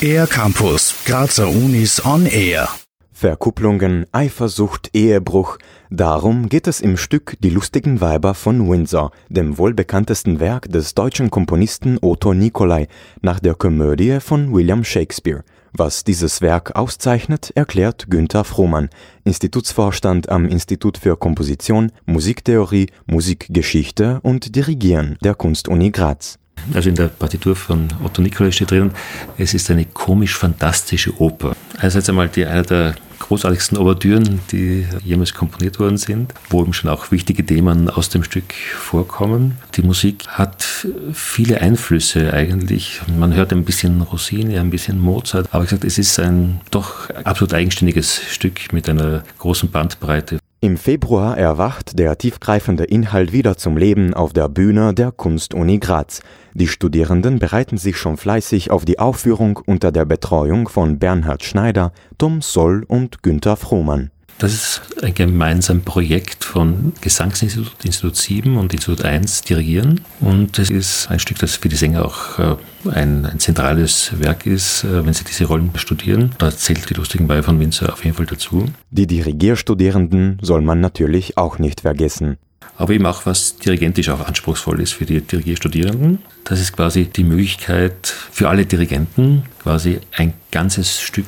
Air Campus, Grazer Unis on Air. Verkupplungen, Eifersucht, Ehebruch. Darum geht es im Stück Die lustigen Weiber von Windsor, dem wohl bekanntesten Werk des deutschen Komponisten Otto Nicolai, nach der Komödie von William Shakespeare. Was dieses Werk auszeichnet, erklärt Günther Frohmann, Institutsvorstand am Institut für Komposition, Musiktheorie, Musikgeschichte und Dirigieren der Kunstuni Graz. Also in der Partitur von Otto Nicolai steht drin, es ist eine komisch-fantastische Oper. Einerseits einmal die, eine der großartigsten Ouvertüren, die jemals komponiert worden sind, wo eben schon auch wichtige Themen aus dem Stück vorkommen. Die Musik hat viele Einflüsse eigentlich. Man hört ein bisschen Rossini, ein bisschen Mozart, aber ich gesagt, es ist ein doch absolut eigenständiges Stück mit einer großen Bandbreite. Im Februar erwacht der tiefgreifende Inhalt wieder zum Leben auf der Bühne der Kunstuni Graz. Die Studierenden bereiten sich schon fleißig auf die Aufführung unter der Betreuung von Bernhard Schneider, Tom Soll und Günther Frohmann. Das ist ein gemeinsames Projekt von Gesangsinstitut Institut 7 und Institut 1 Dirigieren. Und es ist ein Stück, das für die Sänger auch äh, ein, ein zentrales Werk ist, äh, wenn sie diese Rollen studieren. Da zählt die lustigen Weiber von Winzer auf jeden Fall dazu. Die Dirigierstudierenden soll man natürlich auch nicht vergessen aber eben auch was dirigentisch auch anspruchsvoll ist für die Dirigierstudierenden. Das ist quasi die Möglichkeit für alle Dirigenten, quasi ein ganzes Stück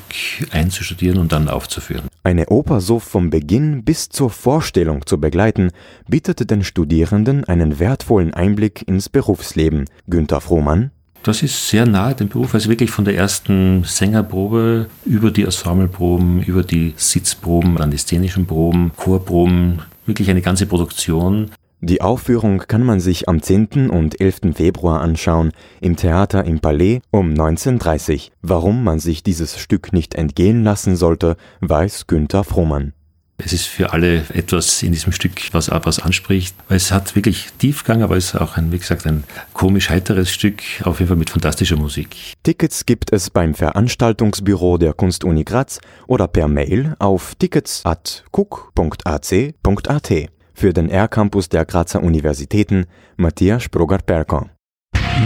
einzustudieren und dann aufzuführen. Eine Oper so vom Beginn bis zur Vorstellung zu begleiten, bietet den Studierenden einen wertvollen Einblick ins Berufsleben. Günther Frohmann das ist sehr nahe dem Beruf, also wirklich von der ersten Sängerprobe über die Ensembleproben, über die Sitzproben, dann die szenischen Proben, Chorproben, wirklich eine ganze Produktion. Die Aufführung kann man sich am 10. und 11. Februar anschauen, im Theater im Palais um 19.30 Uhr. Warum man sich dieses Stück nicht entgehen lassen sollte, weiß Günther Frohmann. Es ist für alle etwas in diesem Stück, was was anspricht. Es hat wirklich Tiefgang, aber es ist auch ein, wie gesagt, ein komisch heiteres Stück, auf jeden Fall mit fantastischer Musik. Tickets gibt es beim Veranstaltungsbüro der Kunstuni Graz oder per Mail auf tickets.cook.ac.at. Für den R-Campus der Grazer Universitäten Matthias Sproger-Perko.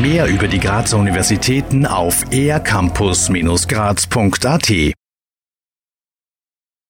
Mehr über die Grazer Universitäten auf ercampus-graz.at